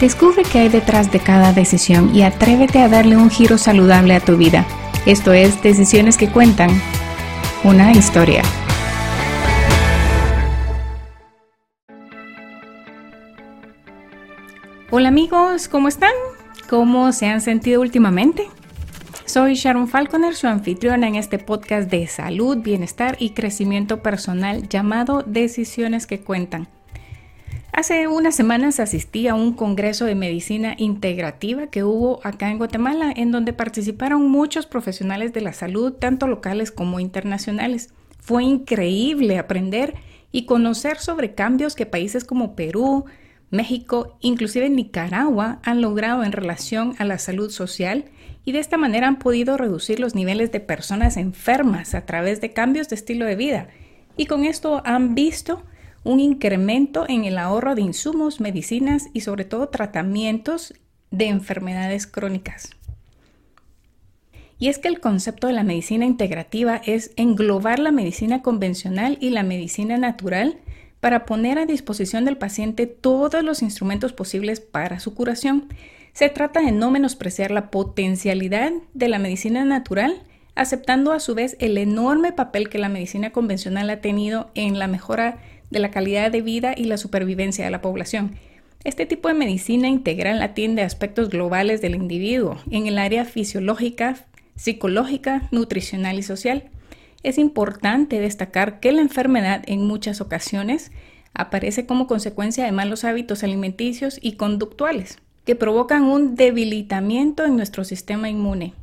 Descubre qué hay detrás de cada decisión y atrévete a darle un giro saludable a tu vida. Esto es Decisiones que Cuentan, una historia. Hola amigos, ¿cómo están? ¿Cómo se han sentido últimamente? Soy Sharon Falconer, su anfitriona en este podcast de salud, bienestar y crecimiento personal llamado Decisiones que Cuentan. Hace unas semanas asistí a un congreso de medicina integrativa que hubo acá en Guatemala, en donde participaron muchos profesionales de la salud, tanto locales como internacionales. Fue increíble aprender y conocer sobre cambios que países como Perú, México, inclusive Nicaragua han logrado en relación a la salud social y de esta manera han podido reducir los niveles de personas enfermas a través de cambios de estilo de vida. Y con esto han visto un incremento en el ahorro de insumos, medicinas y sobre todo tratamientos de enfermedades crónicas. Y es que el concepto de la medicina integrativa es englobar la medicina convencional y la medicina natural para poner a disposición del paciente todos los instrumentos posibles para su curación. Se trata de no menospreciar la potencialidad de la medicina natural, aceptando a su vez el enorme papel que la medicina convencional ha tenido en la mejora de la calidad de vida y la supervivencia de la población. Este tipo de medicina integral atiende aspectos globales del individuo en el área fisiológica, psicológica, nutricional y social. Es importante destacar que la enfermedad en muchas ocasiones aparece como consecuencia de malos hábitos alimenticios y conductuales que provocan un debilitamiento en nuestro sistema inmune.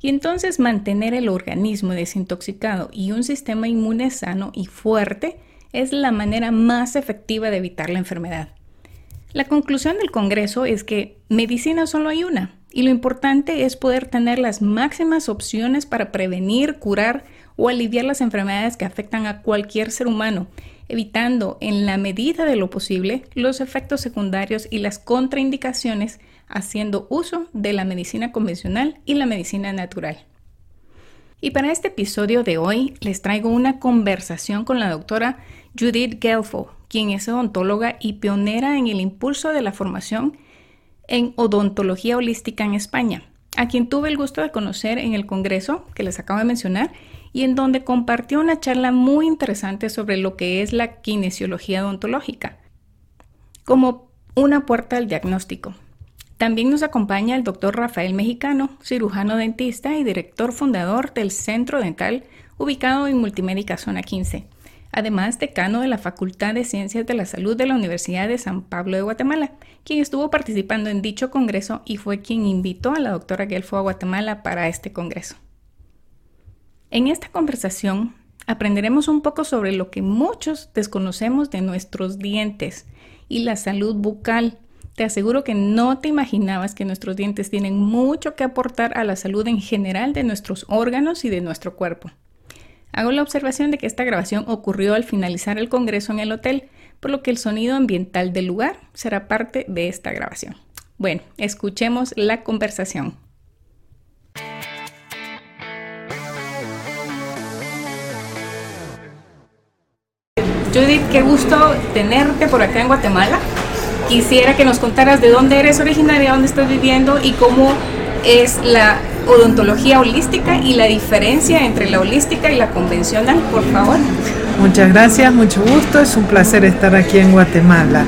Y entonces mantener el organismo desintoxicado y un sistema inmune sano y fuerte es la manera más efectiva de evitar la enfermedad. La conclusión del Congreso es que medicina solo hay una y lo importante es poder tener las máximas opciones para prevenir, curar o aliviar las enfermedades que afectan a cualquier ser humano, evitando en la medida de lo posible los efectos secundarios y las contraindicaciones haciendo uso de la medicina convencional y la medicina natural. Y para este episodio de hoy les traigo una conversación con la doctora Judith Gelfo, quien es odontóloga y pionera en el impulso de la formación en odontología holística en España, a quien tuve el gusto de conocer en el Congreso que les acabo de mencionar y en donde compartió una charla muy interesante sobre lo que es la kinesiología odontológica, como una puerta al diagnóstico. También nos acompaña el doctor Rafael Mexicano, cirujano dentista y director fundador del Centro Dental ubicado en Multimédica Zona 15 además decano de la Facultad de Ciencias de la Salud de la Universidad de San Pablo de Guatemala, quien estuvo participando en dicho congreso y fue quien invitó a la doctora Gelfo a Guatemala para este congreso. En esta conversación aprenderemos un poco sobre lo que muchos desconocemos de nuestros dientes y la salud bucal. Te aseguro que no te imaginabas que nuestros dientes tienen mucho que aportar a la salud en general de nuestros órganos y de nuestro cuerpo. Hago la observación de que esta grabación ocurrió al finalizar el Congreso en el hotel, por lo que el sonido ambiental del lugar será parte de esta grabación. Bueno, escuchemos la conversación. Judith, qué gusto tenerte por acá en Guatemala. Quisiera que nos contaras de dónde eres originaria, dónde estás viviendo y cómo es la odontología holística y la diferencia entre la holística y la convencional, por favor. Muchas gracias, mucho gusto, es un placer estar aquí en Guatemala.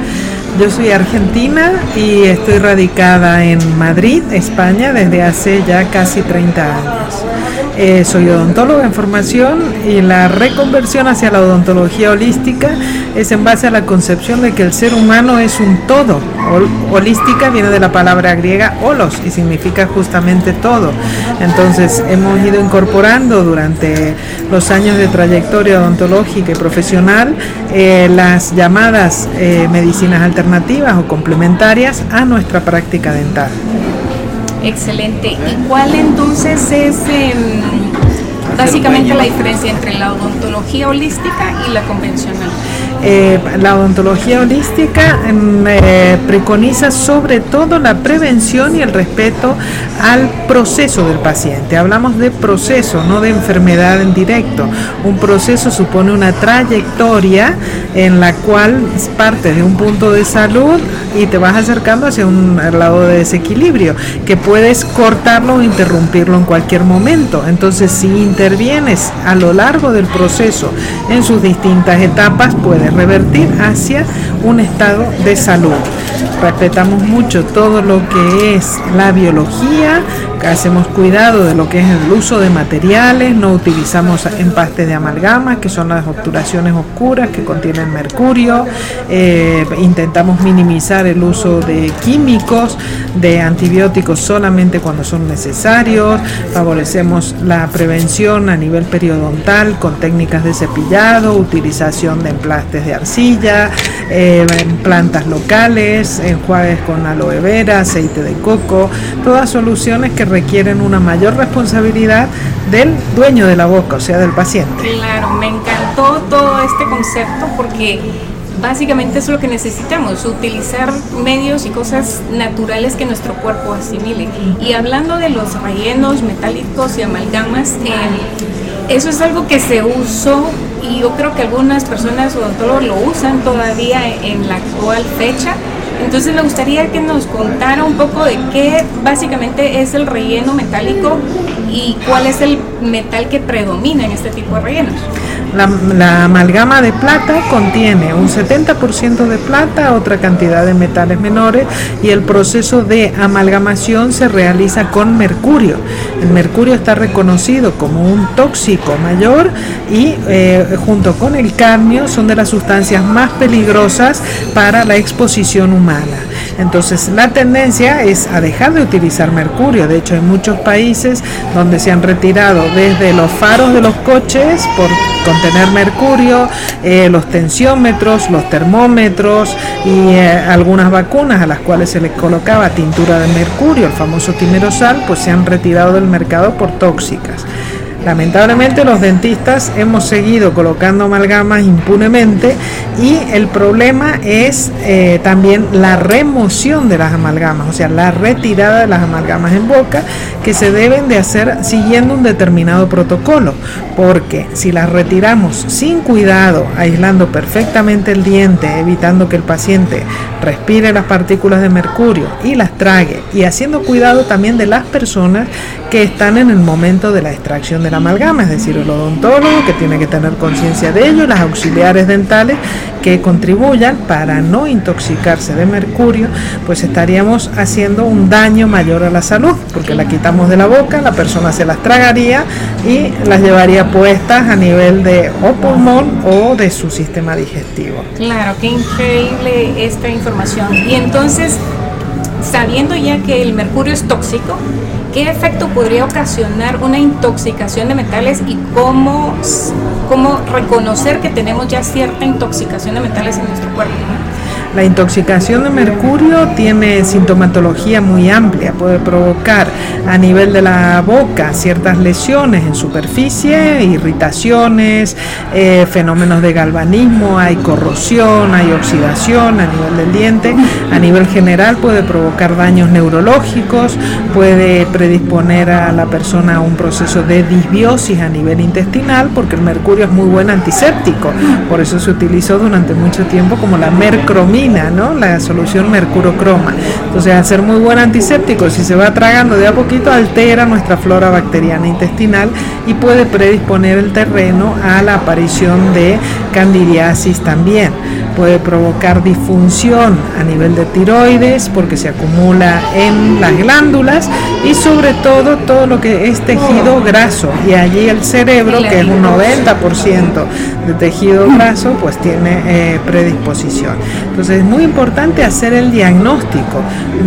Yo soy argentina y estoy radicada en Madrid, España, desde hace ya casi 30 años. Eh, soy odontóloga en formación y la reconversión hacia la odontología holística es en base a la concepción de que el ser humano es un todo. holística viene de la palabra griega holos y significa justamente todo. Entonces hemos ido incorporando durante los años de trayectoria odontológica y profesional eh, las llamadas eh, medicinas alternativas o complementarias a nuestra práctica dental. Excelente. ¿Y cuál entonces es em, básicamente la diferencia entre la odontología holística y la convencional. Eh, la odontología holística mm, eh, preconiza sobre todo la prevención y el respeto al proceso del paciente. Hablamos de proceso, no de enfermedad en directo. Un proceso supone una trayectoria en la cual partes de un punto de salud y te vas acercando hacia un lado de desequilibrio, que puedes cortarlo o interrumpirlo en cualquier momento. Entonces, si intervienes a lo largo del proceso en sus distintas etapas, puedes revertir hacia un estado de salud. Respetamos mucho todo lo que es la biología, hacemos cuidado de lo que es el uso de materiales, no utilizamos empastes de amalgama, que son las obturaciones oscuras que contienen mercurio, eh, intentamos minimizar el uso de químicos, de antibióticos solamente cuando son necesarios, favorecemos la prevención a nivel periodontal con técnicas de cepillado, utilización de emplastes de arcilla, eh, plantas locales, enjuagues con aloe vera, aceite de coco, todas soluciones que requieren una mayor responsabilidad del dueño de la boca, o sea, del paciente. Claro, me encantó todo este concepto porque básicamente es lo que necesitamos, utilizar medios y cosas naturales que nuestro cuerpo asimile. Y hablando de los rellenos metálicos y amalgamas, eh, eso es algo que se usó y yo creo que algunas personas odontólogos lo usan todavía en la actual fecha entonces me gustaría que nos contara un poco de qué básicamente es el relleno metálico y cuál es el metal que predomina en este tipo de rellenos. La, amalgama de plata contiene un 70% de plata, otra cantidad de metales menores y el proceso de amalgamación se realiza con mercurio. El mercurio está reconocido como un tóxico mayor y eh, junto con el cadmio son de las sustancias más peligrosas para la exposición humana. Entonces la tendencia es a dejar de utilizar mercurio. De hecho hay muchos países donde se han retirado desde los faros de los coches por contener mercurio, eh, los tensiómetros, los termómetros y eh, algunas vacunas a las cuales se les colocaba tintura de mercurio, el famoso timerosal, pues se han retirado del mercado por tóxicas. Lamentablemente los dentistas hemos seguido colocando amalgamas impunemente y el problema es eh, también la remoción de las amalgamas, o sea, la retirada de las amalgamas en boca que se deben de hacer siguiendo un determinado protocolo, porque si las retiramos sin cuidado, aislando perfectamente el diente, evitando que el paciente respire las partículas de mercurio y las trague y haciendo cuidado también de las personas que están en el momento de la extracción de la amalgama, es decir, el odontólogo que tiene que tener conciencia de ello, las auxiliares dentales que contribuyan para no intoxicarse de mercurio, pues estaríamos haciendo un daño mayor a la salud, porque la quitamos de la boca, la persona se las tragaría y las llevaría puestas a nivel de o pulmón o de su sistema digestivo. Claro, qué increíble esta información. Y entonces, sabiendo ya que el mercurio es tóxico, ¿qué efecto podría ocasionar una intoxicación de metales y cómo, cómo reconocer que tenemos ya cierta intoxicación de metales en nuestro cuerpo? La intoxicación de mercurio tiene sintomatología muy amplia, puede provocar a nivel de la boca ciertas lesiones en superficie, irritaciones, eh, fenómenos de galvanismo, hay corrosión, hay oxidación a nivel del diente, a nivel general puede provocar daños neurológicos, puede predisponer a la persona a un proceso de disbiosis a nivel intestinal, porque el mercurio es muy buen antiséptico, por eso se utilizó durante mucho tiempo como la mercromina ¿no? La solución mercurocroma. Entonces, al ser muy buen antiséptico, si se va tragando de a poquito, altera nuestra flora bacteriana intestinal y puede predisponer el terreno a la aparición de candidiasis también. Puede provocar disfunción a nivel de tiroides porque se acumula en las glándulas y sobre todo todo lo que es tejido graso. Y allí el cerebro, que es un 90% de tejido graso, pues tiene eh, predisposición. Entonces, es muy importante hacer el diagnóstico.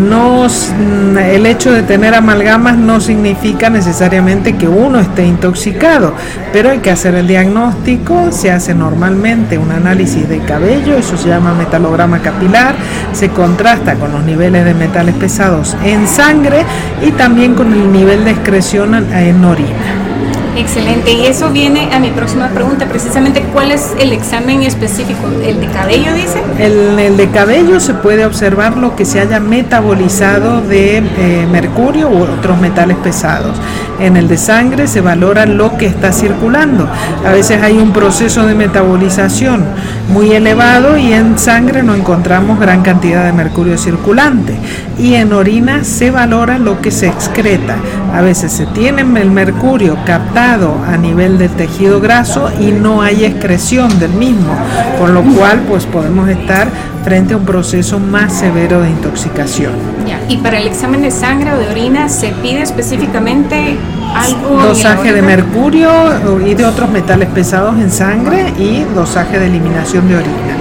No, mm, el hecho de tener amalgamas no significa necesariamente que uno esté intoxicado, pero hay que hacer el diagnóstico. Se hace normalmente un análisis de cabello, eso se llama metalograma capilar, se contrasta con los niveles de metales pesados en sangre y también con el nivel de excreción en orina. Excelente, y eso viene a mi próxima pregunta, precisamente cuál es el examen específico, el de cabello dice. El, el de cabello se puede observar lo que se haya metabolizado de eh, mercurio u otros metales pesados. En el de sangre se valora lo que está circulando. A veces hay un proceso de metabolización muy elevado y en sangre no encontramos gran cantidad de mercurio circulante. Y en orina se valora lo que se excreta. A veces se tiene el mercurio captado a nivel del tejido graso y no hay excreción del mismo, por lo cual pues podemos estar frente a un proceso más severo de intoxicación. Y para el examen de sangre o de orina se pide específicamente algo dosaje de mercurio y de otros metales pesados en sangre y dosaje de eliminación de orina.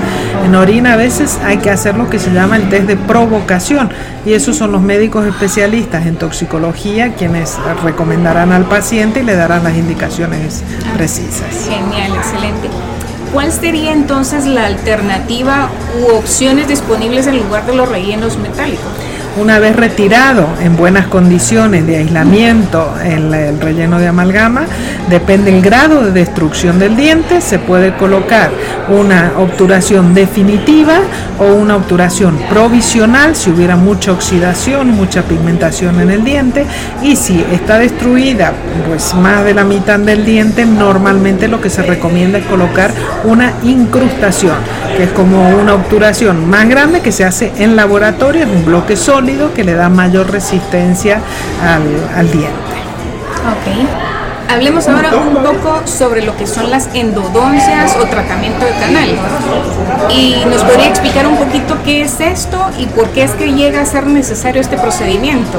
En orina a veces hay que hacer lo que se llama el test de provocación y esos son los médicos especialistas en toxicología quienes recomendarán al paciente y le darán las indicaciones precisas. Genial, excelente. ¿Cuál sería entonces la alternativa u opciones disponibles en lugar de los rellenos metálicos? Una vez retirado en buenas condiciones de aislamiento el, el relleno de amalgama, depende el grado de destrucción del diente, se puede colocar una obturación definitiva o una obturación provisional si hubiera mucha oxidación, mucha pigmentación en el diente y si está destruida pues más de la mitad del diente, normalmente lo que se recomienda es colocar una incrustación, que es como una obturación más grande que se hace en laboratorio, en un bloque sólido que le da mayor resistencia al, diente. Ok. Hablemos ahora un poco sobre lo que son las endodoncias o tratamiento de canal. Y nos podría explicar un poquito qué es esto y por qué es que llega a ser necesario este procedimiento.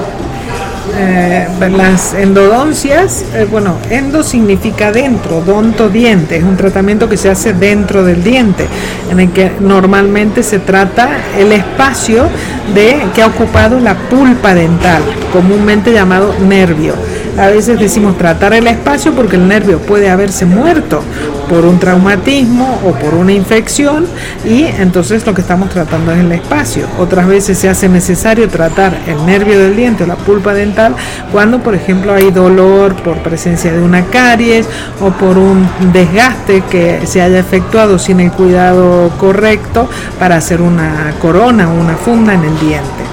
Eh, las endodoncias, eh, bueno, endo significa dentro, donto diente, es un tratamiento que se hace dentro del diente, en el que normalmente se trata el espacio de que ha ocupado la pulpa dental, comúnmente llamado nervio. A veces decimos tratar el espacio porque el nervio puede haberse muerto por un traumatismo o por una infección y entonces lo que estamos tratando es el espacio. Otras veces se hace necesario tratar el nervio del diente o la pulpa dental cuando por ejemplo hay dolor por presencia de una caries o por un desgaste que se haya efectuado sin el cuidado correcto para hacer una corona o una funda en el diente.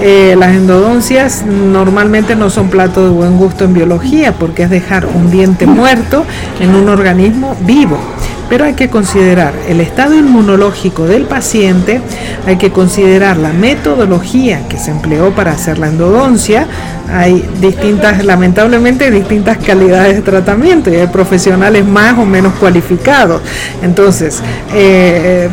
Eh, las endodoncias normalmente no son plato de buen gusto en biología porque es dejar un diente muerto en un organismo vivo. Pero hay que considerar el estado inmunológico del paciente, hay que considerar la metodología que se empleó para hacer la endodoncia, hay distintas, lamentablemente, distintas calidades de tratamiento y hay profesionales más o menos cualificados. Entonces, eh,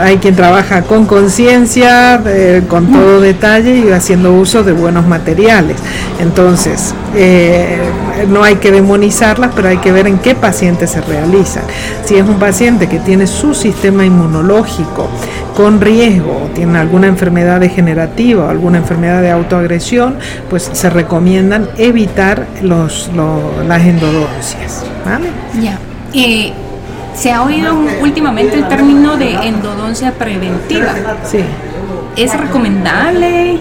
hay quien trabaja con conciencia, eh, con todo detalle y haciendo uso de buenos materiales. Entonces, eh, no hay que demonizarlas, pero hay que ver en qué paciente se realizan. Si es paciente que tiene su sistema inmunológico con riesgo, tiene alguna enfermedad degenerativa o alguna enfermedad de autoagresión, pues se recomiendan evitar los, las endodoncias. ¿vale? Ya. Eh, se ha oído últimamente el término de endodoncia preventiva. Sí. ¿Es recomendable?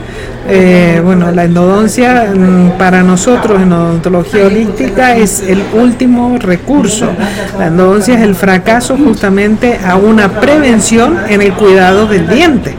Eh, bueno, la endodoncia mm, para nosotros en odontología holística es el último recurso. La endodoncia es el fracaso justamente a una prevención en el cuidado del diente.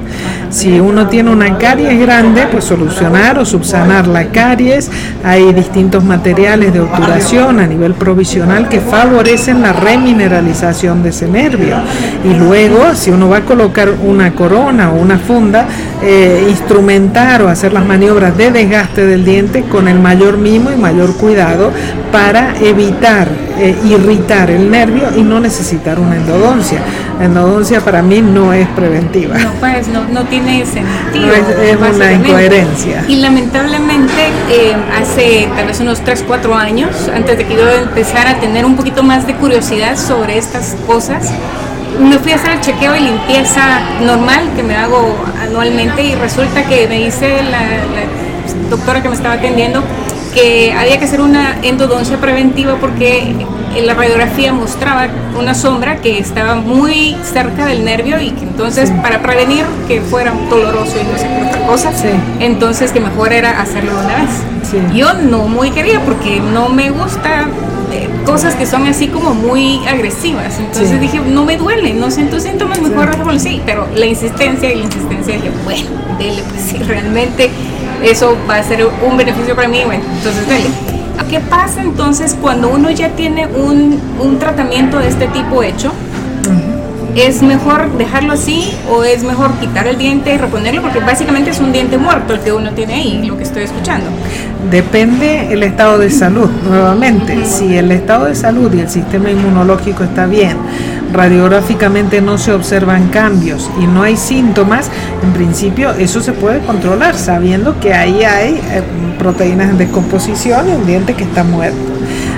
Si uno tiene una caries grande, pues solucionar o subsanar la caries. Hay distintos materiales de obturación a nivel provisional que favorecen la remineralización de ese nervio. Y luego, si uno va a colocar una corona o una funda, eh, instrumentar o hacer las maniobras de desgaste del diente con el mayor mimo y mayor cuidado para evitar eh, irritar el nervio y no necesitar una endodoncia. La endodoncia para mí no es preventiva. No, pues no, no tiene sentido. es, una incoherencia. Y lamentablemente eh, hace tal vez unos 3, 4 años, antes de que yo empezara a tener un poquito más de curiosidad sobre estas cosas, me fui a hacer el chequeo y limpieza normal que me hago anualmente y resulta que me dice la, la doctora que me estaba atendiendo que había que hacer una endodoncia preventiva porque la radiografía mostraba una sombra que estaba muy cerca del nervio y que entonces para prevenir que fuera doloroso y no sé qué otra cosa, entonces que mejor era hacerlo una vez. Yo no muy quería porque no me gusta eh, cosas que son así como muy agresivas. Entonces dije, no me duele, no siento síntomas, mejor sí. sí, pero la insistencia y la insistencia dije, bueno, dele, pues si realmente eso va a ser un beneficio para mí, bueno, entonces dele. ¿Qué pasa entonces cuando uno ya tiene un, un tratamiento de este tipo hecho? ¿Es mejor dejarlo así o es mejor quitar el diente y reponerlo? Porque básicamente es un diente muerto el que uno tiene ahí, lo que estoy escuchando. Depende el estado de salud, nuevamente. Si el estado de salud y el sistema inmunológico está bien, radiográficamente no se observan cambios y no hay síntomas, en principio eso se puede controlar sabiendo que ahí hay eh, proteínas en descomposición y un diente que está muerto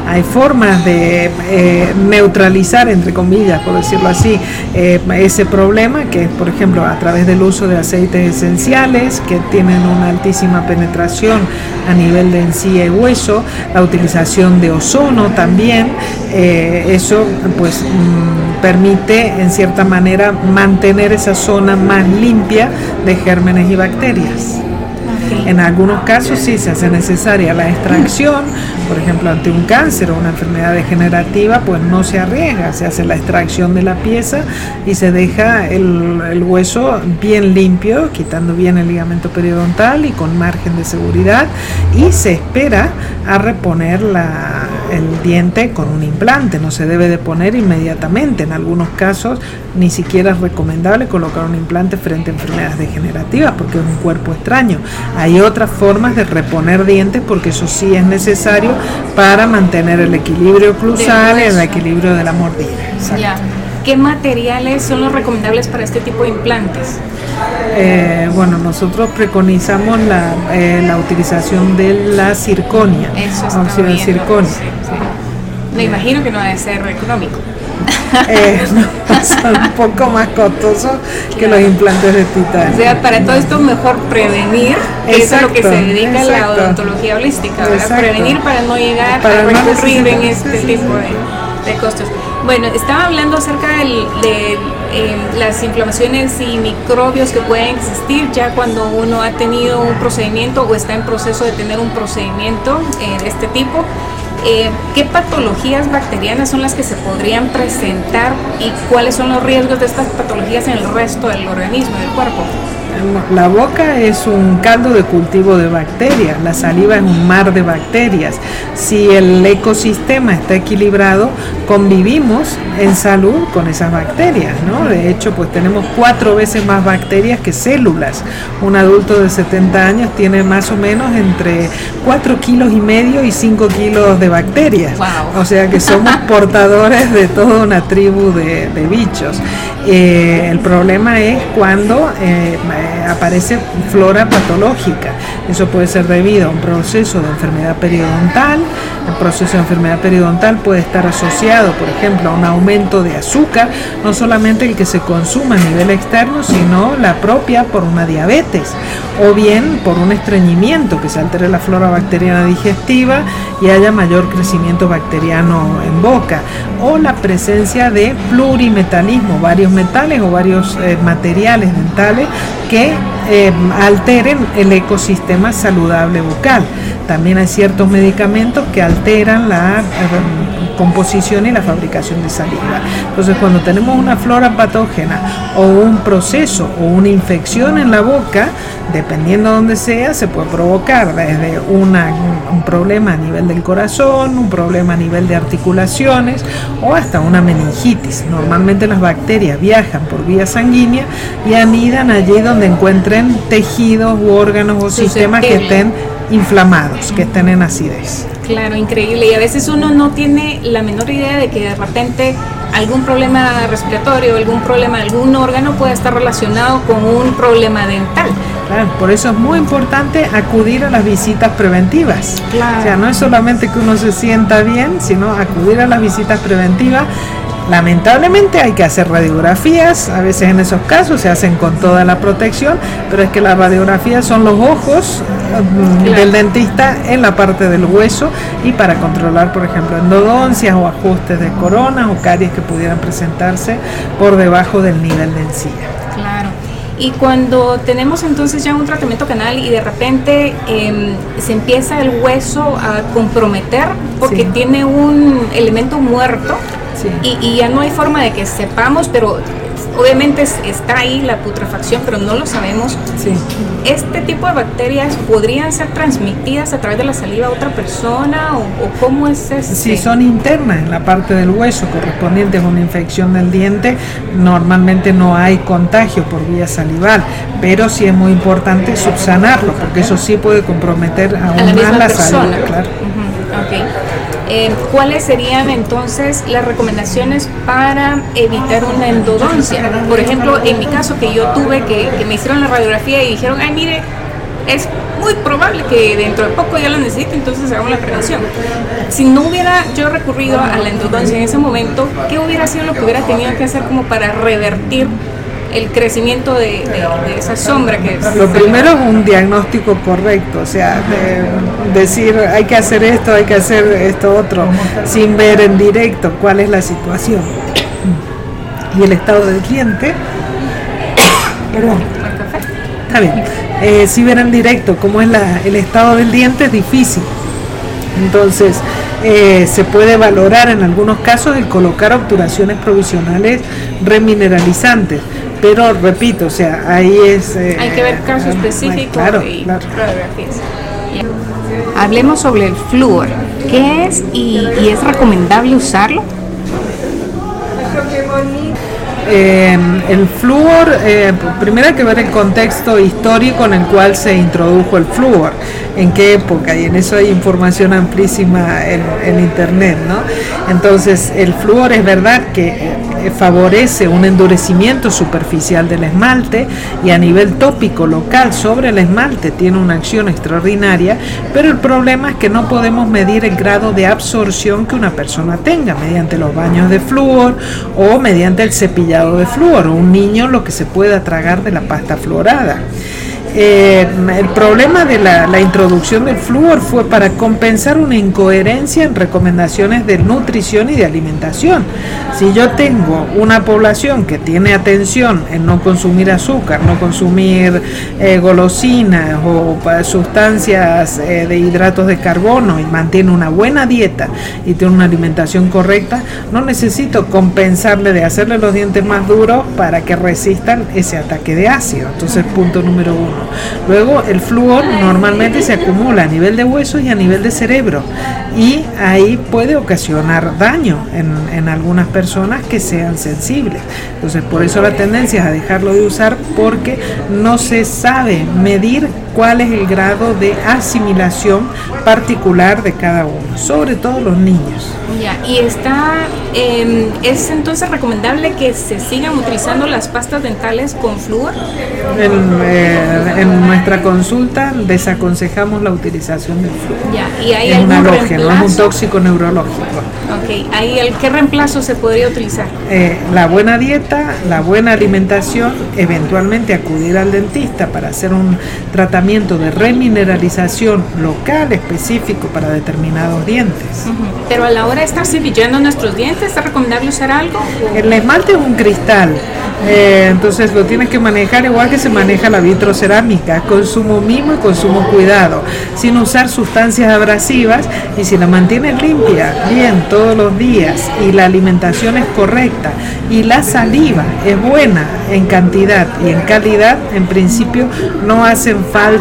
hay formas de eh, neutralizar, entre comillas, por decirlo así, eh, ese problema, que es, por ejemplo, a través del uso de aceites esenciales que tienen una altísima penetración a nivel de encía y hueso, la utilización de ozono también, eh, eso pues mm, permite en cierta manera mantener esa zona más limpia de gérmenes y bacterias. En algunos casos sí se hace necesaria la extracción, por ejemplo, ante un cáncer o una enfermedad degenerativa, pues no se arriesga, se hace la extracción de la pieza y se deja el, hueso bien limpio, quitando bien el ligamento periodontal y con margen de seguridad y se espera a reponer el diente con un implante, no se debe de poner inmediatamente, en algunos casos ni siquiera es recomendable colocar un implante frente a enfermedades degenerativas porque es un cuerpo extraño. Hay otras formas de reponer dientes porque eso sí es necesario para mantener el equilibrio oclusal el equilibrio de la mordida. ¿Qué materiales son los recomendables para este tipo de implantes? Eh, bueno, nosotros preconizamos la, eh, la, utilización de la circonia. Eso está bien, Me imagino que no debe ser económico. Eh, son un poco más costosos que los implantes de titanio. O sea, para todo esto mejor prevenir, eso es lo que se dedica a la odontología holística, prevenir para no llegar a recurrir en este tipo de, costos. Bueno, estaba hablando acerca de eh, las inflamaciones y microbios que pueden existir ya cuando uno ha tenido un procedimiento o está en proceso de tener un procedimiento eh, de este tipo. Eh, qué patologías bacterianas son las que se podrían presentar y cuáles son los riesgos de estas patologías en el resto del organismo, del cuerpo. La boca es un caldo de cultivo de bacterias, la saliva es un mar de bacterias. Si el ecosistema está equilibrado, convivimos en salud con esas bacterias, ¿no? De hecho, pues tenemos cuatro veces más bacterias que células. Un adulto de 70 años tiene más o menos entre 4 kilos y medio y 5 kilos de bacterias. O sea que somos portadores de toda una tribu de, bichos. Eh, el problema es cuando eh, aparece flora patológica. Eso puede ser debido a un proceso de enfermedad periodontal. El proceso de enfermedad periodontal puede estar asociado, por ejemplo, a un aumento de azúcar, no solamente el que se consuma a nivel externo, sino la propia por una diabetes o bien por un estreñimiento que se altere la flora bacteriana digestiva y haya mayor crecimiento bacteriano en boca o la presencia de plurimetalismo, varios metales o varios eh, materiales dentales que eh, alteren el ecosistema saludable bucal. También hay ciertos medicamentos que alteran la eh, composición y la fabricación de saliva. Entonces, cuando tenemos una flora patógena o un proceso o una infección en la boca, dependiendo de donde sea, se puede provocar desde una, un problema a nivel del corazón, un problema a nivel de articulaciones o hasta una meningitis. Normalmente las bacterias viajan por vía sanguínea y anidan allí donde encuentren tejidos u órganos o sistemas que estén inflamados, que estén en acidez. Claro, increíble. Y a veces uno no tiene la menor idea de que de repente algún problema respiratorio, algún problema de algún órgano puede estar relacionado con un problema dental. Claro, por eso es muy importante acudir a las visitas preventivas. O sea, no es solamente que uno se sienta bien, sino acudir a las visitas preventivas Lamentablemente hay que hacer radiografías, a veces en esos casos se hacen con toda la protección, pero es que las radiografías son los ojos mm, del dentista en la parte del hueso y para controlar, por ejemplo, endodoncias o ajustes de coronas o caries que pudieran presentarse por debajo del nivel de encía. Claro. Y cuando tenemos entonces ya un tratamiento canal y de repente em, se empieza el hueso a comprometer porque tiene un elemento muerto y, y, ya no hay forma de que sepamos, pero obviamente está ahí la putrefacción, pero no lo sabemos. Sí. ¿Este tipo de bacterias podrían ser transmitidas a través de la saliva a otra persona o, cómo es eso? Si son internas en la parte del hueso correspondiente a una infección del diente, normalmente no hay contagio por vía salival, pero sí es muy importante subsanarlo, porque eso sí puede comprometer aún la más la saliva. Claro. Eh, ¿Cuáles serían entonces las recomendaciones para evitar una endodoncia? Por ejemplo, en mi caso que yo tuve que, me hicieron la radiografía y dijeron, ay mire, es muy probable que dentro de poco ya lo necesite, entonces hagamos la prevención. Si no hubiera yo recurrido a la endodoncia en ese momento, ¿qué hubiera sido lo que hubiera tenido que hacer como para revertir el crecimiento de, esa sombra que es. Lo primero es un diagnóstico correcto, o sea, decir hay que hacer esto, hay que hacer esto otro, sin ver en directo cuál es la situación. Y el estado del cliente, perdón, está bien, eh, si ver en directo cómo es la, el estado del diente es difícil. Entonces, eh, se puede valorar en algunos casos el colocar obturaciones provisionales remineralizantes pero repito, o sea, ahí es... Eh, Hay que ver casos específicos claro, y claro. Hablemos sobre el flúor. ¿Qué es y, es recomendable usarlo? Eh, el flúor, eh, primero hay que ver el contexto histórico en el cual se introdujo el flúor, en qué época, y en eso hay información amplísima en, internet, ¿no? Entonces, el flúor es verdad que eh, favorece un endurecimiento superficial del esmalte y a nivel tópico local sobre el esmalte tiene una acción extraordinaria, pero el problema es que no podemos medir el grado de absorción que una persona tenga mediante los baños de flúor o mediante el cepillado de flúor o un niño lo que se pueda tragar de la pasta florada. Eh, el problema de la, introducción del flúor fue para compensar una incoherencia en recomendaciones de nutrición y de alimentación. Si yo tengo una población que tiene atención en no consumir azúcar, no consumir eh, golosinas o sustancias eh, de hidratos de carbono y mantiene una buena dieta y tiene una alimentación correcta, no necesito compensarle de hacerle los dientes más duros para que resistan ese ataque de ácido. Entonces, punto número uno. Luego el flúor normalmente se acumula a nivel de huesos y a nivel de cerebro y ahí puede ocasionar daño en, en algunas personas que sean sensibles. Entonces por eso la tendencia es a dejarlo de usar porque no se sabe medir cuál es el grado de asimilación particular de cada uno, sobre todo los niños. Ya, y está, em, ¿es entonces recomendable que se sigan utilizando las pastas dentales con flúor? En, eh, en nuestra consulta desaconsejamos la utilización del flúor. Ya, y hay es un halógeno, es un tóxico neurológico. Ok, ¿Ahí el, ¿qué reemplazo se podría utilizar? Eh, la buena dieta, la buena alimentación, eventualmente acudir al dentista para hacer un tratamiento de remineralización local específico para determinados dientes. Pero a la hora de estar cepillando nuestros dientes, ¿es recomendable usar algo? El esmalte es un cristal, eh, entonces lo tienes que manejar igual que se maneja la vitrocerámica, con sumo mimo y con sumo cuidado, sin usar sustancias abrasivas y si la mantienes limpia, bien, todos los días y la alimentación es correcta y la saliva es buena en cantidad y en calidad, en principio no hacen falta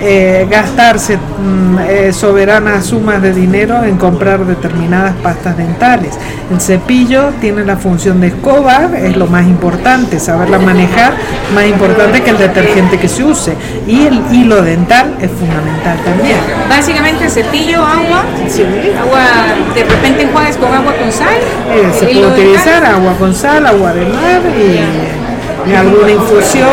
eh, gastarse mm, eh, soberanas sumas de dinero en comprar determinadas pastas dentales. El cepillo tiene la función de escoba, es lo más importante, saberla manejar, más importante que el detergente que se use. Y el hilo dental es fundamental también. Básicamente cepillo, agua, agua, de repente enjuagues con agua con sal. Eh, se puede utilizar agua con sal, agua de mar y, y alguna infusión,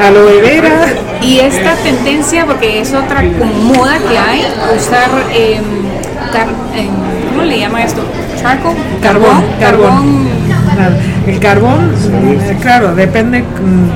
aloe vera y esta tendencia, porque es otra moda que hay, usar, eh, ¿cómo le llama esto? Charcoal, carbón, carbón. El carbón, claro, depende,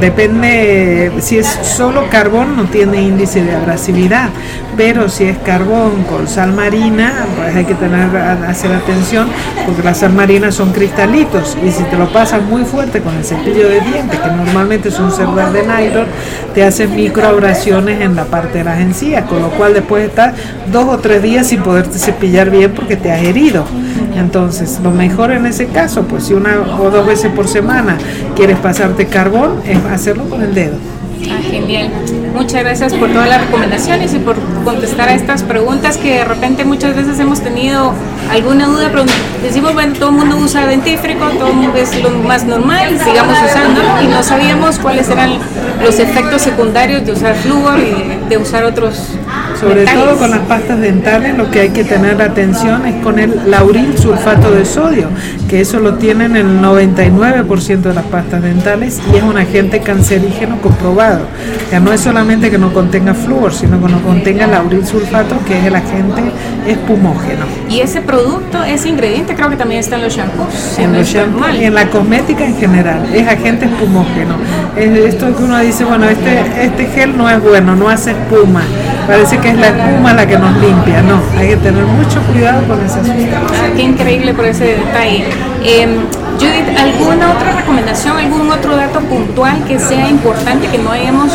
depende, si es solo carbón no tiene índice de abrasividad, pero si es carbón con sal marina, pues hay que tener hacer atención porque las sal marinas son cristalitos y si te lo pasas muy fuerte con el cepillo de dientes, que normalmente son cerdas de nylon, te hacen microabrasiones en la parte de las encías, con lo cual después estás dos o tres días sin poderte cepillar bien porque te has herido. Entonces, lo mejor en ese caso, pues si una o dos veces por semana quieres pasarte carbón, es hacerlo con el dedo. Ah, genial. Muchas gracias por todas las recomendaciones y por contestar a estas preguntas que de repente muchas veces hemos tenido alguna duda, pero decimos, bueno, todo el mundo usa dentífrico, todo el mundo es lo más normal, sigamos usando y no sabíamos cuáles eran los efectos secundarios de usar flúor y de usar otros sobre todo con las pastas dentales, lo que hay que tener atención es con el lauril sulfato de sodio, que eso lo tienen el 99% de las pastas dentales y es un agente cancerígeno comprobado. Ya no es solamente que no contenga flúor, sino que no contenga lauril sulfato, que es el agente espumógeno. Y ese producto, ese ingrediente creo que también está en los shampoos. En los shampoos y en la cosmética en general, es agente espumógeno. Es esto que uno dice, bueno, este, este gel no es bueno, no hace espuma parece que es la espuma la que nos limpia. No, hay que tener mucho cuidado con esa sustancia. Ah, qué increíble por ese detalle. Eh, Judith, ¿alguna otra recomendación, algún otro dato puntual que sea importante que no hayamos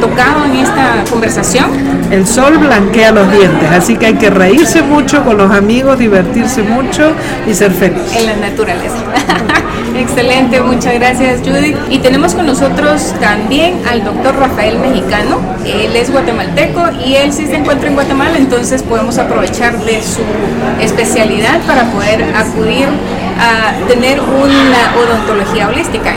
tocado en esta conversación? El sol blanquea los dientes, así que hay que reírse mucho con los amigos, divertirse mucho y ser feliz. En la naturaleza. Excelente, muchas gracias Judith. Y tenemos con nosotros también al doctor Rafael Mexicano. Él es guatemalteco y él sí se encuentra en Guatemala, entonces podemos aprovechar de su especialidad para poder acudir a tener una odontología holística.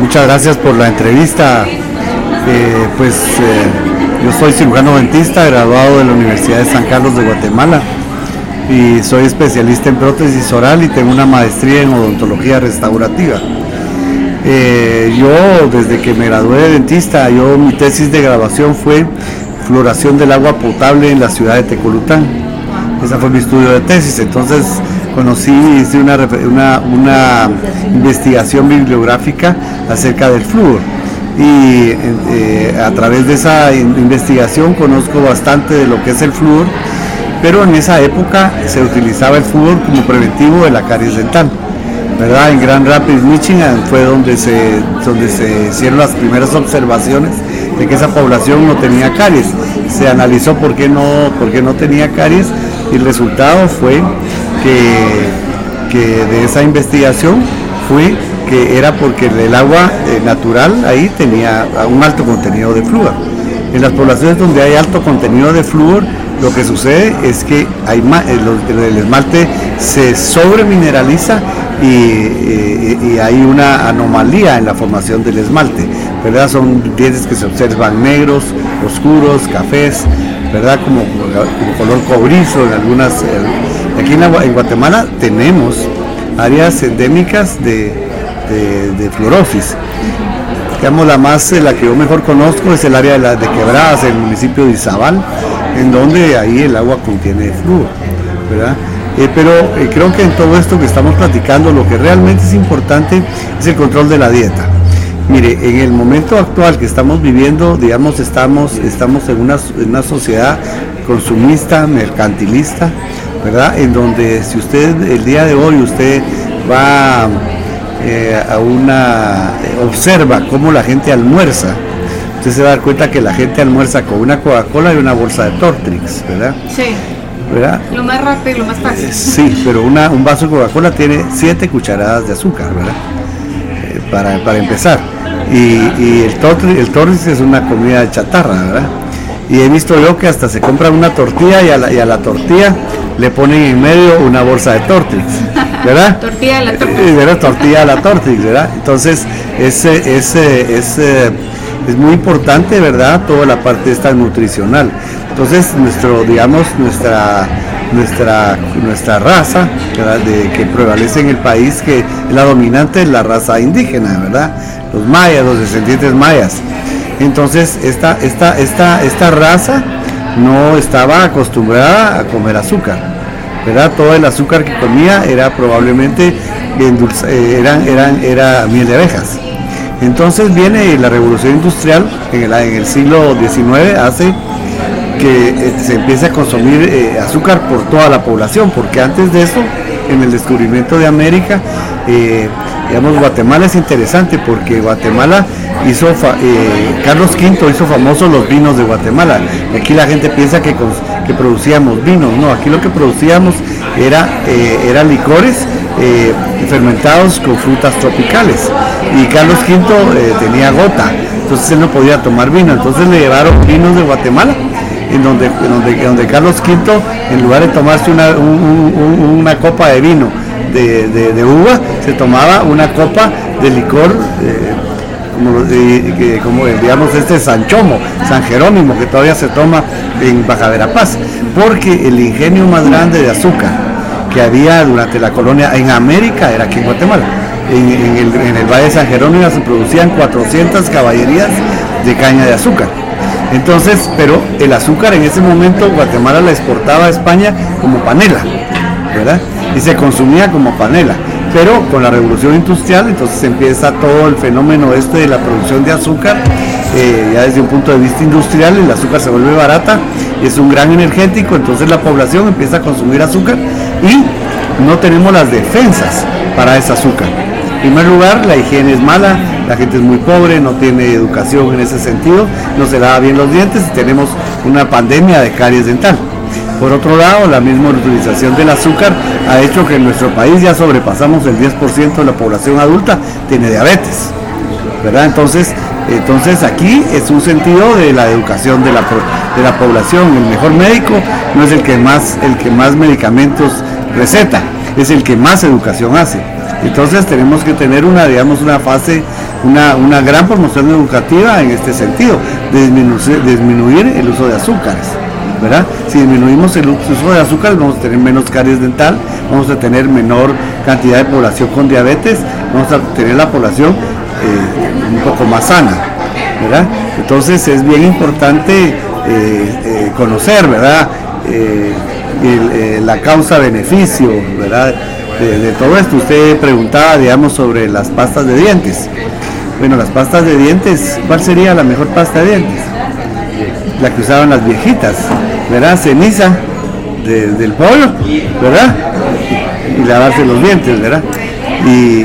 Muchas gracias por la entrevista. Eh, pues eh, yo soy cirujano dentista, graduado de la Universidad de San Carlos de Guatemala y soy especialista en prótesis oral y tengo una maestría en odontología restaurativa. Eh, yo desde que me gradué de dentista, yo mi tesis de graduación fue floración del agua potable en la ciudad de Tecolután. Ese fue mi estudio de tesis, entonces conocí, hice una, una, investigación bibliográfica acerca del flúor y eh, a través de esa investigación conozco bastante de lo que es el flúor pero en esa época se utilizaba el fútbol como preventivo de la caries dental. ¿verdad? En Grand Rapids, Michigan fue donde se, donde se hicieron las primeras observaciones de que esa población no tenía caries. Se analizó por qué no, por qué no tenía caries y el resultado fue que, de esa investigación fue que era porque el agua eh, natural ahí tenía un alto contenido de flúor. En las poblaciones donde hay alto contenido de flúor, lo que sucede es que eh, el, esmalte se sobremineraliza y, y, y, hay una anomalía en la formación del esmalte, ¿verdad? Son dientes que se observan negros, oscuros, cafés, ¿verdad? Como, color cobrizo en algunas... Eh, aquí en, Guatemala tenemos áreas endémicas de, de, fluorosis. Digamos, la más, la que yo mejor conozco es el área de, la, de Quebradas, el municipio de Izabal, en donde ahí el agua contiene flúor, ¿verdad? Eh, pero eh, creo que en todo esto que estamos platicando, lo que realmente es importante es el control de la dieta. Mire, en el momento actual que estamos viviendo, digamos, estamos, estamos en, una, en una sociedad consumista, mercantilista, ¿verdad? En donde si usted el día de hoy usted va eh, a una, observa cómo la gente almuerza, usted se va a dar cuenta que la gente almuerza con una Coca-Cola y una bolsa de Tortrix, ¿verdad? Sí. ¿verdad? Lo más rápido y lo más fácil. Eh, sí, pero una, un vaso de Coca-Cola tiene 7 cucharadas de azúcar, ¿verdad? Eh, para, empezar. Y, el, tortrix, el Tortrix es una comida de chatarra, ¿verdad? Y he visto yo que hasta se compra una tortilla y a la, y a la tortilla le ponen en medio una bolsa de Tortrix, ¿verdad? tortilla de la Tortrix. ¿verdad? Tortilla de la Tortrix, ¿verdad? Entonces, ese, ese, ese es muy importante, ¿verdad? Toda la parte esta nutricional. Entonces, nuestro, digamos, nuestra, nuestra, nuestra raza, De, que prevalece en el país, que es la dominante es la raza indígena, ¿verdad? Los mayas, los descendientes mayas. Entonces, esta, esta, esta, esta raza no estaba acostumbrada a comer azúcar, ¿verdad? Todo el azúcar que comía era probablemente eh, eran, eran, era miel de abejas. Entonces viene la revolución industrial en el, siglo XIX, hace que eh, se empiece a consumir eh, azúcar por toda la población, porque antes de eso, en el descubrimiento de América, digamos, Guatemala es interesante porque Guatemala hizo, Carlos V hizo famosos los vinos de Guatemala. Aquí la gente piensa que, que producíamos vinos, no, aquí lo que producíamos era, era licores eh, fermentados con frutas tropicales. Y Carlos V eh, tenía gota, entonces él no podía tomar vino. Entonces le llevaron vinos de Guatemala, en donde, donde, Carlos V, en lugar de tomarse una, una copa de vino de, uva, se tomaba una copa de licor. Eh, como, como, digamos este San Chomo, San Jerónimo, que todavía se toma en Baja Verapaz, porque el ingenio más grande de azúcar que había durante la colonia en América era aquí en Guatemala. En, el, Valle de San Jerónimo se producían 400 caballerías de caña de azúcar. Entonces, pero el azúcar en ese momento Guatemala la exportaba a España como panela, ¿verdad? Y se consumía como panela. Pero con la revolución industrial, entonces empieza todo el fenómeno este de la producción de azúcar, eh, ya desde un punto de vista industrial, el azúcar se vuelve barata, es un gran energético, entonces la población empieza a consumir azúcar y no tenemos las defensas para ese azúcar. En primer lugar, la higiene es mala, la gente es muy pobre, no tiene educación en ese sentido, no se lava bien los dientes y tenemos una pandemia de caries dental. Por otro lado, la misma utilización del azúcar ha hecho que en nuestro país ya sobrepasamos el 10% de la población adulta tiene diabetes. ¿verdad? Entonces, entonces aquí es un sentido de la educación de la, de la población. El mejor médico no es el que más, el que más medicamentos receta, es el que más educación hace. Entonces tenemos que tener una, digamos, una fase, una, una gran promoción educativa en este sentido, disminuir, el uso de azúcares. ¿verdad? Si disminuimos el uso de azúcares vamos a tener menos caries dental, vamos a tener menor cantidad de población con diabetes, vamos a tener la población un poco más sana. ¿verdad? Entonces es bien importante eh, eh, conocer, ¿verdad? Eh, la causa-beneficio. De, todo esto. Usted preguntaba, digamos, sobre las pastas de dientes. Bueno, las pastas de dientes, ¿cuál sería la mejor pasta de dientes? La que usaban las viejitas, ¿verdad? Ceniza del pollo, ¿verdad? Y, lavarse los dientes, ¿verdad? Y,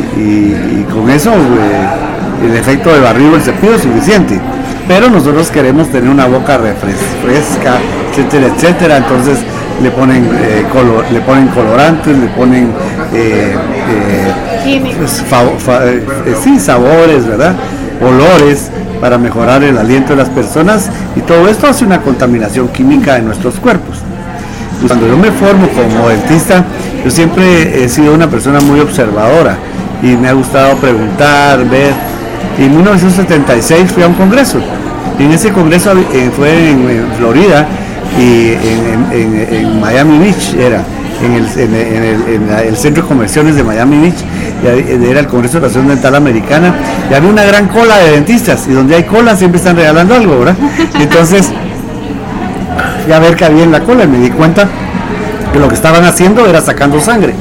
con eso eh, el efecto de barrido el cepillo es suficiente. Pero nosotros queremos tener una boca fresca, etcétera, etcétera. Entonces le ponen, eh, le ponen colorantes, le ponen eh, eh, pues, sí, sabores, ¿verdad? Olores para mejorar el aliento de las personas y todo esto hace una contaminación química en nuestros cuerpos. Cuando yo me formo como dentista, yo siempre he sido una persona muy observadora y me ha gustado preguntar, ver. En 1976 fui a un congreso. En ese congreso fue en Florida y en, Miami Beach era, en el, centro de conversiones de Miami Beach, era el Congreso de Nación Dental Americana, y había una gran cola de dentistas, y donde hay cola siempre están regalando algo, ¿verdad? Entonces, ya ver que había en la cola, y me di cuenta que lo que estaban haciendo era sacando sangre.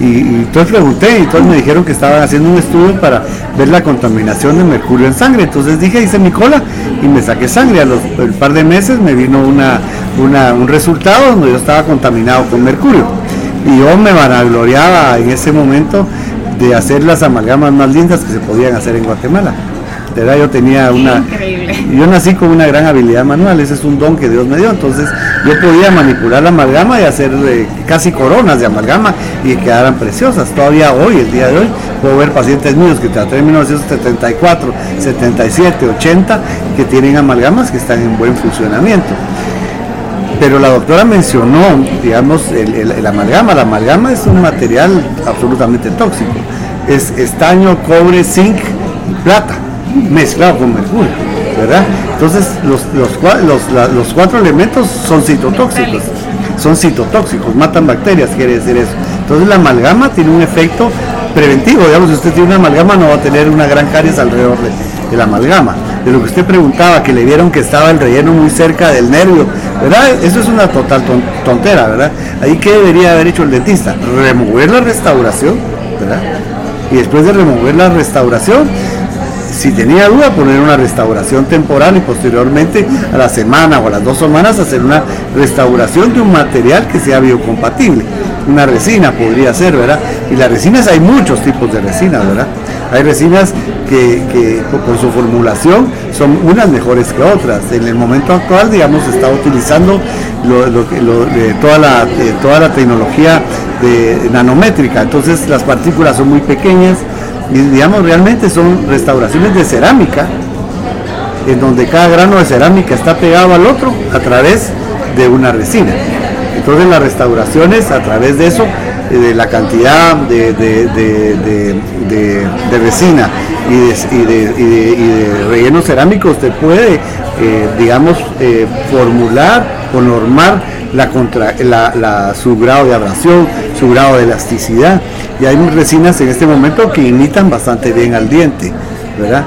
Y, entonces pregunté y todos me dijeron que estaban haciendo un estudio para ver la contaminación de mercurio en sangre. Entonces dije, hice mi cola y me saqué sangre. A los el par de meses me vino una, un resultado donde yo estaba contaminado con mercurio. Y yo me vanagloriaba en ese momento de hacer las amalgamas más lindas que se podían hacer en Guatemala. De verdad yo tenía una... Yo nací con una gran habilidad manual, ese es un don que Dios me dio. Entonces yo podía manipular la amalgama y hacer eh, casi coronas de amalgama y que quedaran preciosas. Todavía hoy, el día de hoy, puedo ver pacientes míos que traté en 1974, 77, 80, que tienen amalgamas que están en buen funcionamiento pero la doctora mencionó, digamos, el, amalgama. La amalgama es un material absolutamente tóxico. Es estaño, cobre, zinc y plata, mezclado con mercurio, ¿verdad? Entonces, los, los, cuatro elementos son citotóxicos. Son citotóxicos, matan bacterias, quiere decir eso. Entonces, la amalgama tiene un efecto preventivo. Digamos, si usted tiene una amalgama, no va a tener una gran caries alrededor de la amalgama de lo que usted preguntaba, que le vieron que estaba el relleno muy cerca del nervio, ¿verdad? Eso es una total tontera, ¿verdad? Ahí qué debería haber hecho el dentista, remover la restauración ¿verdad? Y después de remover la restauración, si tenía duda, poner una restauración temporal y posteriormente a la semana o a las dos semanas hacer una restauración de un material que sea biocompatible. Una resina podría ser, ¿verdad? Y las resinas hay muchos tipos de resinas, ¿verdad? Hay resinas que, por su formulación son unas mejores que otras. En el momento actual, digamos, se está utilizando toda, la, toda la tecnología nanométrica, entonces las partículas son muy pequeñas digamos realmente son restauraciones de cerámica, en donde cada grano de cerámica está pegado al otro a través de una resina. Entonces las restauraciones a través de eso, de la cantidad de, resina y de, relleno cerámico, usted puede, eh, digamos, eh, formular o normar la contra, la, su grado de abrasión, su grado de elasticidad. Y hay resinas en este momento que imitan bastante bien al diente, ¿verdad?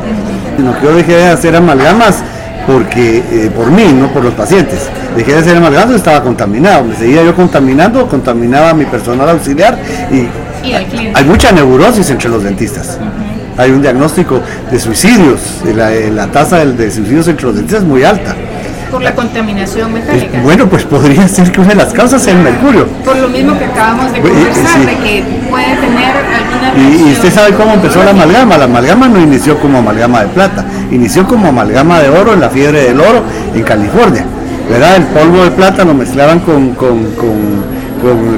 No que yo dejé de hacer amalgamas porque eh, por mí, no por los pacientes. Dejé de hacer amalgamas, estaba contaminado. Me seguía yo contaminando, contaminaba a mi personal auxiliar y, hay mucha neurosis entre los dentistas. Hay un diagnóstico de suicidios, la, la tasa de suicidios entre los dentistas es muy alta por la contaminación metálica. bueno, pues podría ser que una de las causas sea el mercurio. Por lo mismo que acabamos de conversar, de que puede tener y, y, usted sabe cómo empezó la amalgama. La amalgama no inició como amalgama de plata, inició como amalgama de oro en la fiebre del oro en California. ¿Verdad? El polvo de plata lo mezclaban con, con,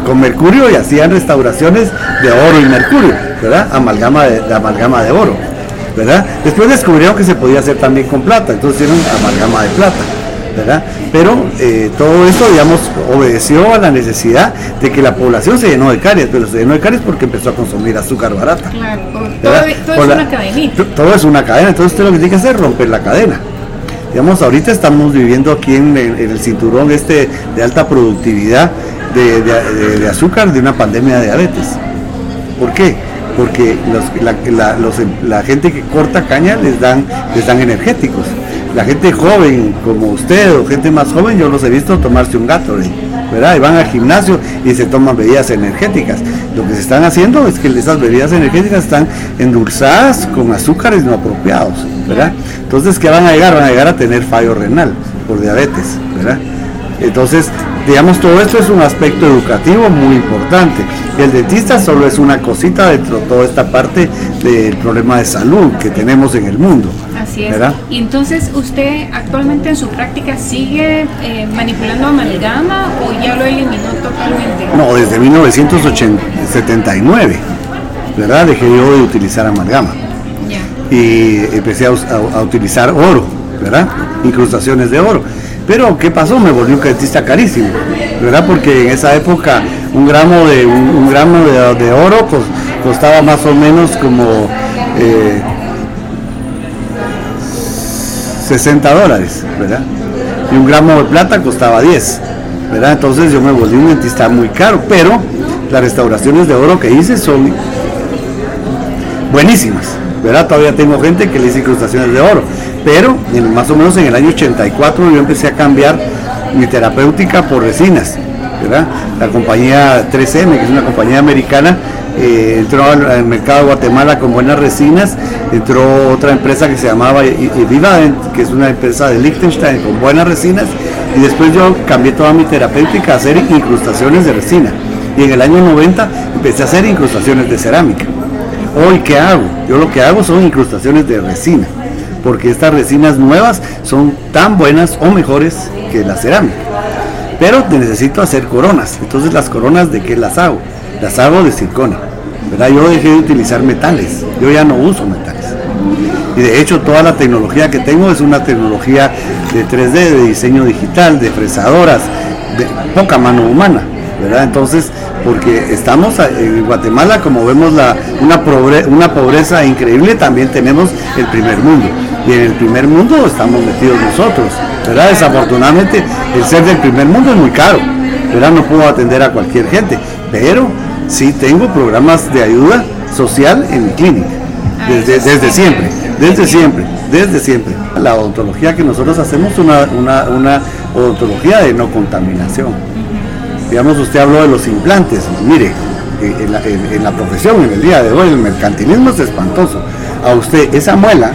con, mercurio y hacían restauraciones de oro y mercurio, ¿verdad? Amalgama de, de amalgama de oro. ¿verdad? Después descubrieron que se podía hacer también con plata, entonces hicieron amalgama de plata. Pero eh, todo esto, digamos, obedeció a la necesidad de que la población se llenó de caries, pero se llenó de caries porque empezó a consumir azúcar barata. Claro, todo, es una cadena. Todo es una cadena, entonces usted lo que tiene que hacer es romper la cadena. Digamos, ahorita estamos viviendo aquí en, el cinturón este de alta productividad de, azúcar de una pandemia de diabetes. ¿Por qué? Porque la, la, gente que corta caña les dan, les dan energéticos la gente joven como usted o gente más joven, yo los he visto tomarse un gato, ¿verdad? Y van al gimnasio y se toman bebidas energéticas. Lo que se están haciendo es que esas bebidas energéticas están endulzadas con azúcares no apropiados, ¿verdad? Entonces, ¿qué van a llegar? Van a llegar a tener fallo renal por diabetes, ¿verdad? Entonces, digamos, todo esto es un aspecto educativo muy importante. El dentista solo es una cosita dentro de toda esta parte del problema de salud que tenemos en el mundo. Así es. Y entonces, ¿usted actualmente en su práctica sigue eh, manipulando amalgama o ya lo eliminó totalmente? No, desde 1979, ¿verdad? Dejé yo de utilizar amalgama. Y empecé a, a utilizar oro, ¿verdad? Incrustaciones de oro pero ¿qué pasó? Me volví un dentista carísimo, ¿verdad? Porque en esa época un gramo de, un, gramo de, oro pues, costaba más o menos como 60 eh, dólares, ¿verdad? Y un gramo de plata costaba 10, ¿verdad? Entonces yo me volví un dentista muy caro, pero las restauraciones de oro que hice son buenísimas, ¿verdad? Todavía tengo gente que le hice incrustaciones de oro pero más o menos en el año 84 yo empecé a cambiar mi terapéutica por resinas. La compañía 3M, que es una compañía americana, eh, entró al, mercado de Guatemala con buenas resinas, entró otra empresa que se llamaba Vivadent, que es una empresa de Liechtenstein con buenas resinas, y después yo cambié toda mi terapéutica a hacer incrustaciones de resina. Y en el año 90 empecé a hacer incrustaciones de cerámica. Hoy, ¿qué hago? Yo lo que hago son incrustaciones de resina porque estas resinas nuevas son tan buenas o mejores que la cerámica. Pero necesito hacer coronas, entonces las coronas de qué las hago? Las hago de circonia. ¿verdad? Yo dejé de utilizar metales, yo ya no uso metales. Y de hecho toda la tecnología que tengo es una tecnología de 3D, de diseño digital, de fresadoras, de poca mano humana. ¿verdad? Entonces, porque estamos en Guatemala, como vemos una, una pobreza increíble, también tenemos el primer mundo y en el primer mundo estamos metidos nosotros, ¿verdad? Desafortunadamente el ser del primer mundo es muy caro, ¿verdad? No puedo atender a cualquier gente, pero sí tengo programas de ayuda social en mi clínica, desde, desde siempre, desde siempre, desde siempre. La odontología que nosotros hacemos es una, una, una odontología de no contaminación. Digamos, usted habló de los implantes, mire, en la, en la profesión, en el día de hoy, el mercantilismo es espantoso. A usted, esa muela,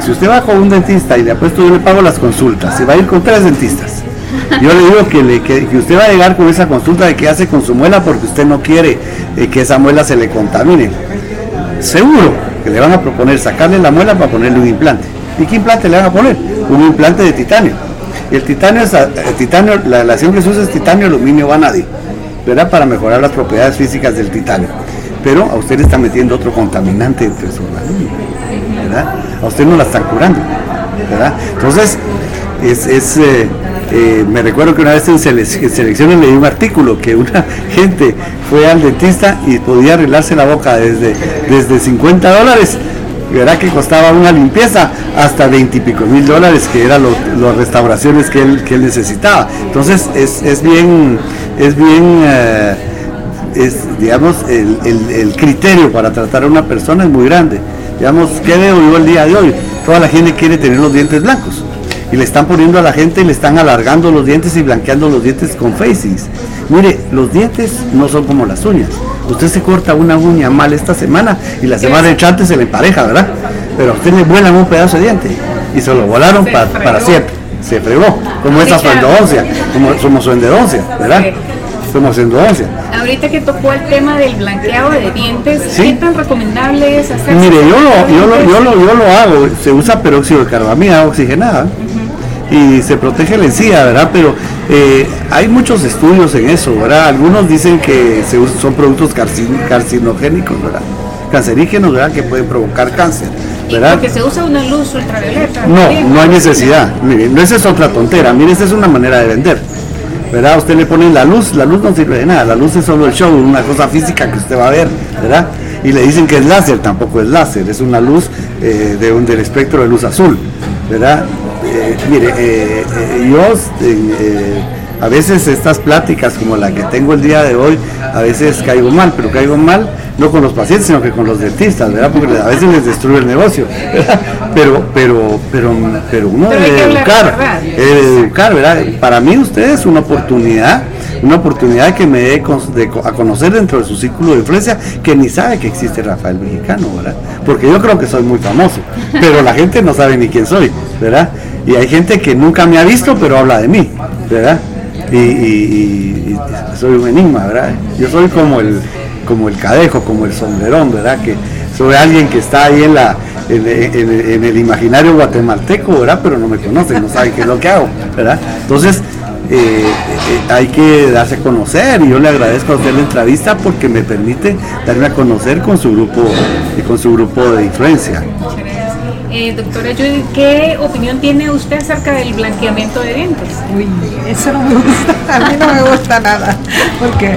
si usted va con un dentista y le apuesto, yo le pago las consultas, se va a ir con tres dentistas. Yo le digo que, usted va a llegar con esa consulta de qué hace con su muela porque usted no quiere eh, que esa muela se le contamine. Seguro que le van a proponer sacarle la muela para ponerle un implante. ¿Y qué implante le van a poner? Un implante de titanio. Y el titanio, es, el titanio la relación que se usa es titanio, aluminio, vanadio, ¿verdad? Para mejorar las propiedades físicas del titanio. Pero a usted le está metiendo otro contaminante entre su ¿verdad? A usted no la están curando, ¿verdad? Entonces, es, eh, eh, me recuerdo que una vez en, selecciones leí un artículo que una gente fue al dentista y podía arreglarse la boca desde, desde 50 dólares ¿verdad? que costaba una limpieza hasta 20 y pico mil dólares que eran las restauraciones que él, que él necesitaba entonces es, es bien es bien eh, es digamos el, el, criterio para tratar a una persona es muy grande digamos ¿qué veo yo el día de hoy? toda la gente quiere tener los dientes blancos y le están poniendo a la gente y le están alargando los dientes y blanqueando los dientes con faces. Mire, los dientes no son como las uñas. Usted se corta una uña mal esta semana y la semana entrante se le empareja, ¿verdad? Pero a usted le vuelan un pedazo de diente y se lo volaron para siempre. Se fregó, como esa su endodoncia, como somos su endodoncia, ¿verdad? Somos su endodoncia. Ahorita que tocó el tema del blanqueado de dientes, ¿qué tan recomendable es hacer? Mire, yo lo, yo lo, yo lo, yo lo hago, se usa peróxido de carbamida oxigenada y se protege la encía, ¿verdad? Pero eh, hay muchos estudios en eso, ¿verdad? Algunos dicen que se son productos carcinogénicos, ¿verdad? Cancerígenos, ¿verdad? Que pueden provocar cáncer. ¿verdad? porque se usa una luz ultravioleta. No, no hay necesidad. Mire, no esa es otra tontera. Mire, esta es una manera de vender. ¿Verdad? Usted le pone la luz, la luz no sirve de nada, la luz es solo el show, una cosa física que usted va a ver, ¿verdad? Y le dicen que es láser, tampoco es láser, es una luz eh, de un, del espectro de luz azul, ¿verdad? Eh, mire, eh, yo a veces estas pláticas como la que tengo el día de hoy, a veces caigo mal, pero caigo mal no con los pacientes, sino que con los dentistas, ¿verdad? Porque a veces les destruye el negocio, Pero, pero, pero, pero uno debe educar, educar, ¿verdad? Para mí usted es una oportunidad una oportunidad que me dé a conocer dentro de su círculo de influencia que ni sabe que existe Rafael Mexicano, ¿verdad? Porque yo creo que soy muy famoso, pero la gente no sabe ni quién soy, ¿verdad? Y hay gente que nunca me ha visto, pero habla de mí, ¿verdad? Y, soy un enigma, ¿verdad? Yo soy como el, como el cadejo, como el sombrerón, ¿verdad? Que soy alguien que está ahí en la en, el imaginario guatemalteco, ¿verdad? Pero no me conocen, no saben qué es lo que hago, ¿verdad? Entonces, eh, eh, hay que darse a conocer y yo le agradezco a usted la entrevista porque me permite darme a conocer con su grupo y con su grupo de influencia. Eh, doctora Judy, ¿qué opinión tiene usted acerca del blanqueamiento de dientes? Uy, eso no me gusta, a mí no me gusta nada, porque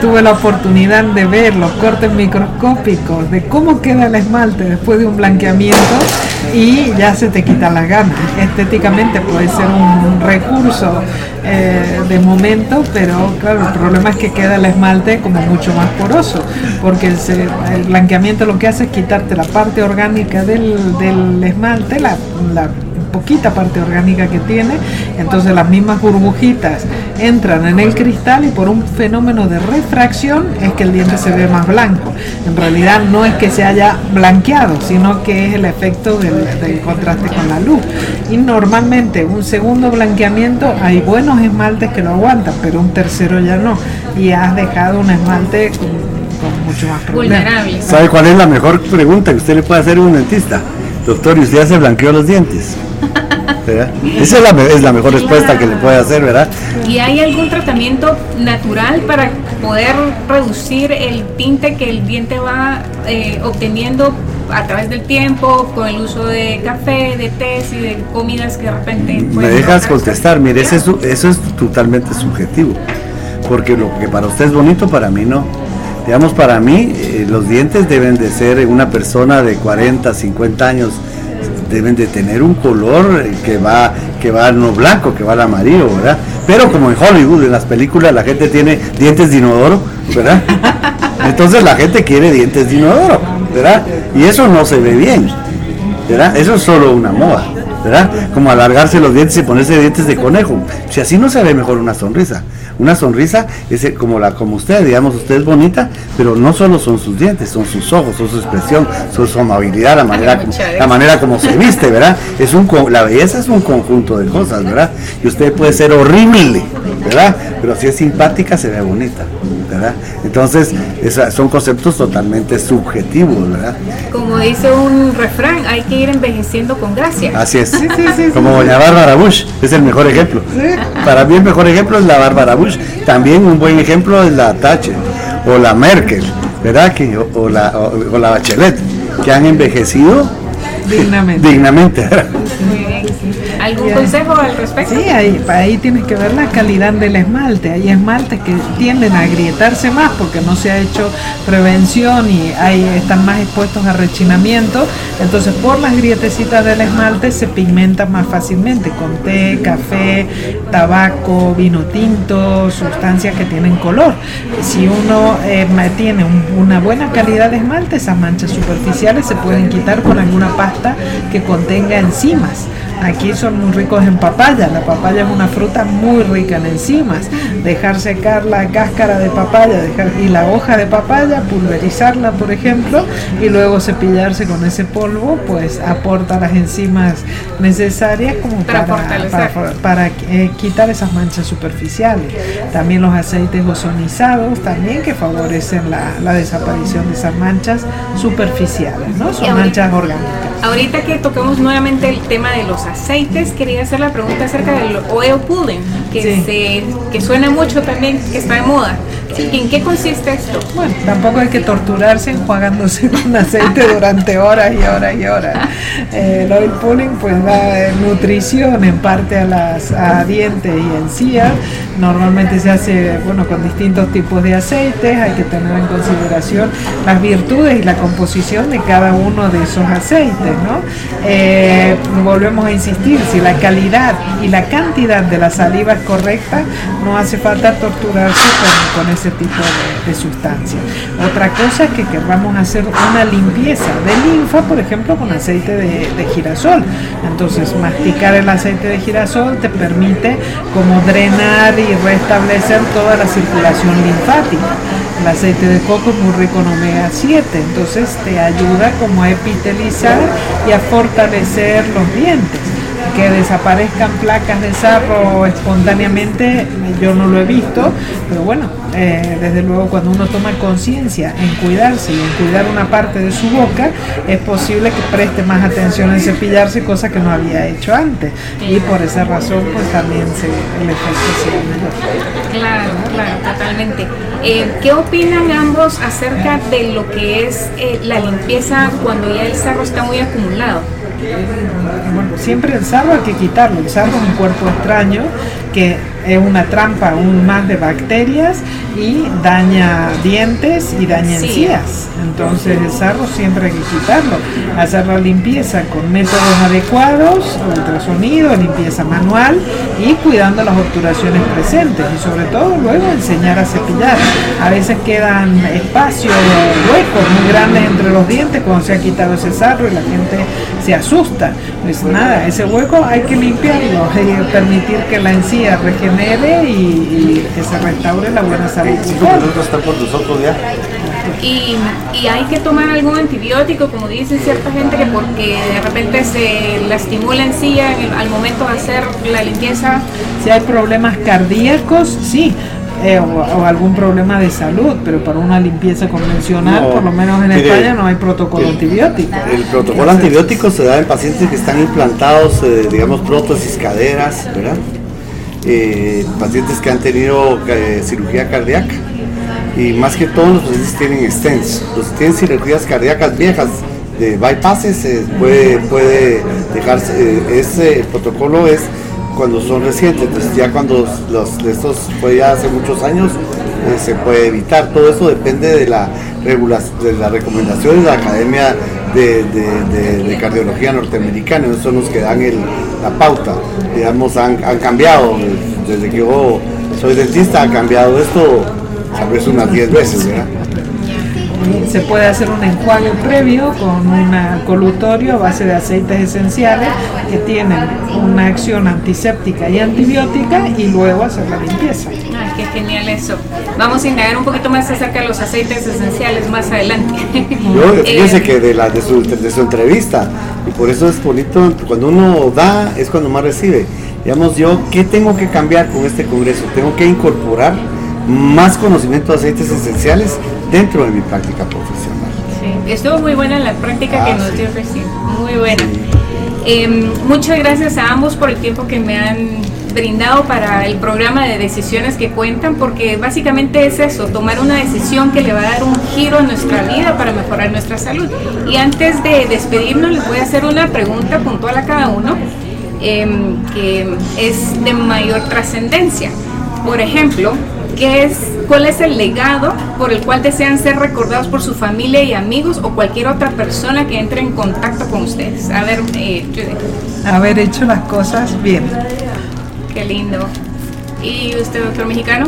tuve la oportunidad de ver los cortes microscópicos de cómo queda el esmalte después de un blanqueamiento y ya se te quita la gana. Estéticamente puede ser un recurso eh, de momento, pero claro, el problema es que queda el esmalte como mucho más poroso, porque el, blanqueamiento lo que hace es quitarte la parte orgánica del, esmalte, la poquita parte orgánica que tiene, entonces las mismas burbujitas entran en el cristal y por un fenómeno de refracción es que el diente se ve más blanco. En realidad no es que se haya blanqueado, sino que es el efecto del, contraste con la luz. Y normalmente un segundo blanqueamiento hay buenos esmaltes que lo aguantan, pero un tercero ya no. Y has dejado un esmalte con, mucho más Vulnerable. ¿Sabe cuál es la mejor pregunta que usted le puede hacer a un dentista? Doctor, ¿y usted ya se blanqueó los dientes? Esa es la, mejor respuesta que le puede hacer, ¿verdad? ¿Y hay algún tratamiento natural para poder reducir el tinte que el diente va eh, obteniendo a través del tiempo, con el uso de café, de té y de comidas que de repente... Me dejas contestar, mire, eso es, eso es totalmente subjetivo, porque lo que para usted es bonito, para mí no. Digamos, para mí eh, los dientes deben de ser una persona de 40, 50 años deben de tener un color que va, que va no blanco, que va al amarillo, ¿verdad? Pero como en Hollywood, en las películas, la gente tiene dientes de inodoro, ¿verdad? Entonces la gente quiere dientes de inodoro, ¿verdad? Y eso no se ve bien, ¿verdad? Eso es solo una moda, ¿verdad? Como alargarse los dientes y ponerse dientes de conejo. Si así no se ve mejor una sonrisa. Una sonrisa es como la como usted, digamos, usted es bonita, pero no solo son sus dientes, son sus ojos, son su expresión, son su amabilidad, la manera, como, la manera como se viste, ¿verdad? Es un la belleza es un conjunto de cosas, ¿verdad? Y usted puede ser horrible, ¿verdad? Pero si es simpática se ve bonita, ¿verdad? Entonces, son conceptos totalmente subjetivos, ¿verdad? Como dice un refrán, hay que ir envejeciendo con gracia. Así es. como doña Bárbara Bush, es el mejor ejemplo. Para mí el mejor ejemplo es la Bárbara Bush. También un buen ejemplo es la Thatcher o la Merkel, ¿verdad? Que, o, la, o la Bachelet, que han envejecido dignamente. dignamente. ¿Algún consejo al respecto? Sí, ahí, ahí tienes que ver la calidad del esmalte. Hay esmaltes que tienden a agrietarse más porque no se ha hecho prevención y ahí están más expuestos a rechinamiento. Entonces, por las grietecitas del esmalte se pigmenta más fácilmente con té, café, tabaco, vino tinto, sustancias que tienen color. Si uno eh, tiene una buena calidad de esmalte, esas manchas superficiales se pueden quitar con alguna pasta que contenga enzimas. Aquí son muy ricos en papaya. La papaya es una fruta muy rica en enzimas. Dejar secar la cáscara de papaya dejar, y la hoja de papaya, pulverizarla, por ejemplo, y luego cepillarse con ese polvo, pues aporta las enzimas necesarias como para, para, eh, quitar esas manchas superficiales. También los aceites ozonizados, también que favorecen la, desaparición de esas manchas superficiales, ¿no? Son manchas orgánicas. Ahorita que tocamos nuevamente el tema de los aceites, quería hacer la pregunta acerca del oil pulling, que, se, que suena mucho también, que está de moda. ¿En qué consiste esto? Bueno, tampoco hay que torturarse enjuagándose con aceite durante horas y horas y horas. Eh, el oil pulling pues da nutrición en parte a las a dientes y encías. Normalmente se hace bueno con distintos tipos de aceites. Hay que tener en consideración las virtudes y la composición de cada uno de esos aceites. Eh, volvemos a insistir, si la calidad y la cantidad de la saliva es correcta, no hace falta torturarse con, con ese tipo de, sustancias. Otra cosa es que querramos hacer una limpieza de linfa, por ejemplo, con aceite de, de girasol. Entonces, masticar el aceite de girasol te permite como drenar y restablecer toda la circulación linfática. El aceite de coco es muy rico en omega 7, entonces te ayuda como a epitelizar y a fortalecer los dientes que desaparezcan placas de sarro espontáneamente, yo no lo he visto, pero bueno, eh, desde luego cuando uno toma conciencia en cuidarse y en cuidar una parte de su boca, es posible que preste más atención en cepillarse, cosa que no había hecho antes. Y por esa razón, pues también se, el efecto mejor. Claro, claro, totalmente. Eh, ¿Qué opinan ambos acerca de lo que es eh, la limpieza cuando ya el sarro está muy acumulado? Siempre el sarro hay que quitarlo. El sarro es un cuerpo extraño que es una trampa aún más de bacterias y daña dientes y daña encías. Entonces el sarro siempre hay que quitarlo. Hacer la limpieza con métodos adecuados, ultrasonido, limpieza manual y cuidando las obturaciones presentes. Y sobre todo luego enseñar a cepillar. A veces quedan espacios, huecos muy grandes entre los dientes cuando se ha quitado ese sarro y la gente se asusta. Pues nada, ese hueco hay que limpiarlo y permitir que la encía regenere y, que se restaure la buena salud. Y, y, hay que tomar algún antibiótico, como dicen cierta gente, que porque de repente se lastimó la encía al momento de hacer la limpieza. Si hay problemas cardíacos, sí, eh, o, algún problema de salud, pero para una limpieza convencional, por lo menos en España, no hay protocolo antibiótico. El protocolo antibiótico se da en pacientes que están implantados, eh, digamos, prótesis caderas, ¿verdad? Eh, pacientes que han tenido cirugía cardíaca. Y más que todos los pacientes tienen stents. Los que tienen cirugías cardíacas viejas, de bypasses, puede, puede dejarse, ese protocolo es cuando son recientes, entonces ya cuando los, estos fue ya hace muchos años, eh, se puede evitar. Todo eso depende de la de las recomendaciones de la Academia de, Cardiología Norteamericana, esos son los que dan la pauta. Digamos, han, cambiado, desde que yo soy dentista, ha cambiado esto tal vez unas 10 veces, se puede hacer un enjuague previo con un colutorio a base de aceites esenciales que tienen una acción antiséptica y antibiótica y luego hacer la limpieza. Ay, qué genial eso. Vamos a indagar un poquito más acerca de los aceites esenciales más adelante. Yo, fíjese eh, que de, la, de, su, de su entrevista, y por eso es bonito, cuando uno da es cuando más recibe. Digamos, yo, ¿qué tengo que cambiar con este congreso? Tengo que incorporar más conocimiento de aceites esenciales dentro de mi práctica profesional. Sí, estuvo muy buena la práctica que ah, nos dio recién, muy buena. Em, muchas gracias a ambos por el tiempo que me han brindado para el programa de decisiones que cuentan, porque básicamente es eso, tomar una decisión que le va a dar un giro a nuestra vida para mejorar nuestra salud. Y antes de despedirnos, les voy a hacer una pregunta puntual a cada uno, em, que es de mayor trascendencia. Por ejemplo, es, cuál es el legado por el cual desean ser recordados por su familia y amigos o cualquier otra persona que entre en contacto con ustedes. A ver, eh, Haber hecho las cosas bien. Qué lindo. ¿Y usted, doctor mexicano?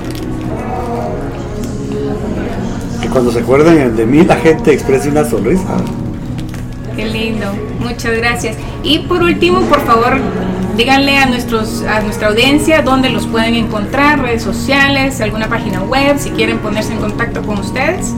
Que cuando se acuerden de mí la gente exprese una sonrisa. Qué lindo. Muchas gracias. Y por último, por favor, díganle a, nuestros, a nuestra audiencia dónde los pueden encontrar, redes sociales, alguna página web, si quieren ponerse en contacto con ustedes.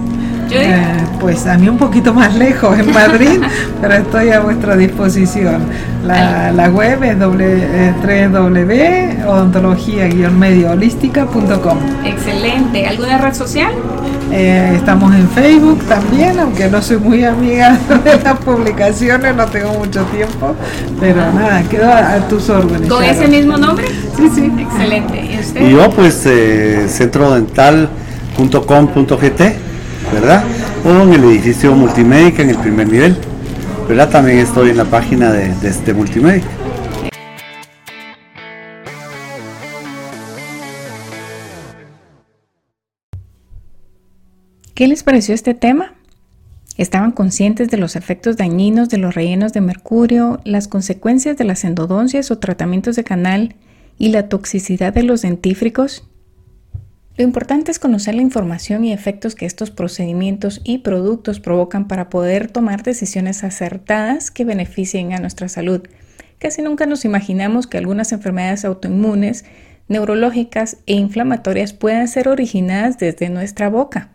Eh, pues a mí un poquito más lejos en Madrid, pero estoy a vuestra disposición. La, la web es www.odontología-medioholística.com. Excelente. ¿Alguna red social? Eh, estamos en Facebook también, aunque no soy muy amiga de las publicaciones, no tengo mucho tiempo, pero nada, quedo a, tus órdenes. ¿Con ese mismo nombre? Sí, sí. Excelente. ¿Y usted? Y yo pues eh, centrodental.com.gt, ¿verdad? O en el edificio Multimédica en el primer nivel, ¿verdad? También estoy en la página de, de este Multimédica. ¿Qué les pareció este tema? ¿Estaban conscientes de los efectos dañinos de los rellenos de mercurio, las consecuencias de las endodoncias o tratamientos de canal y la toxicidad de los dentífricos? Lo importante es conocer la información y efectos que estos procedimientos y productos provocan para poder tomar decisiones acertadas que beneficien a nuestra salud. Casi nunca nos imaginamos que algunas enfermedades autoinmunes, neurológicas e inflamatorias puedan ser originadas desde nuestra boca.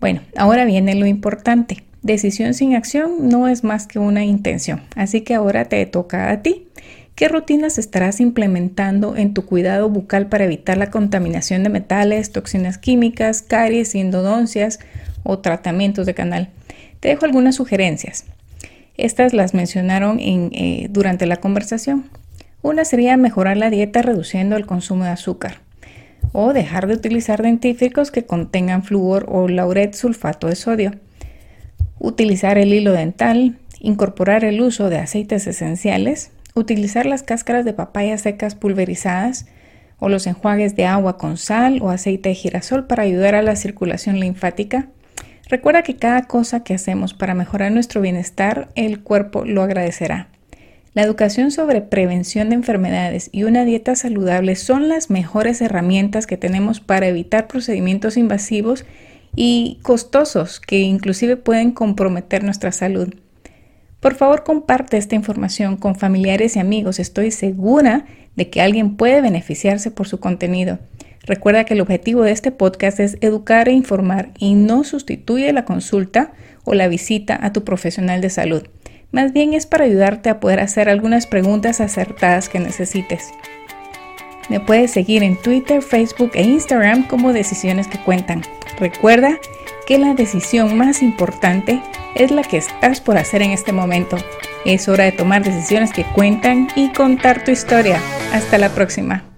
Bueno, ahora viene lo importante. Decisión sin acción no es más que una intención, así que ahora te toca a ti. ¿Qué rutinas estarás implementando en tu cuidado bucal para evitar la contaminación de metales, toxinas químicas, caries endodoncias o tratamientos de canal? Te dejo algunas sugerencias. Estas las mencionaron eh, durante la conversación. Una sería mejorar la dieta reduciendo el consumo de azúcar o dejar de utilizar dentífricos que contengan flúor o lauret sulfato de sodio. Utilizar el hilo dental, incorporar el uso de aceites esenciales, utilizar las cáscaras de papaya secas pulverizadas o los enjuagues de agua con sal o aceite de girasol para ayudar a la circulación linfática. Recuerda que cada cosa que hacemos para mejorar nuestro bienestar, el cuerpo lo agradecerá. La educación sobre prevención de enfermedades y una dieta saludable son las mejores herramientas que tenemos para evitar procedimientos invasivos y costosos que inclusive pueden comprometer nuestra salud. Por favor, comparte esta información con familiares y amigos. Estoy segura de que alguien puede beneficiarse por su contenido. Recuerda que el objetivo de este podcast es educar e informar y no sustituye la consulta o la visita a tu profesional de salud. Más bien es para ayudarte a poder hacer algunas preguntas acertadas que necesites. Me puedes seguir en Twitter, Facebook e Instagram como Decisiones que Cuentan. Recuerda que la decisión más importante es la que estás por hacer en este momento. Es hora de tomar decisiones que cuentan y contar tu historia. Hasta la próxima.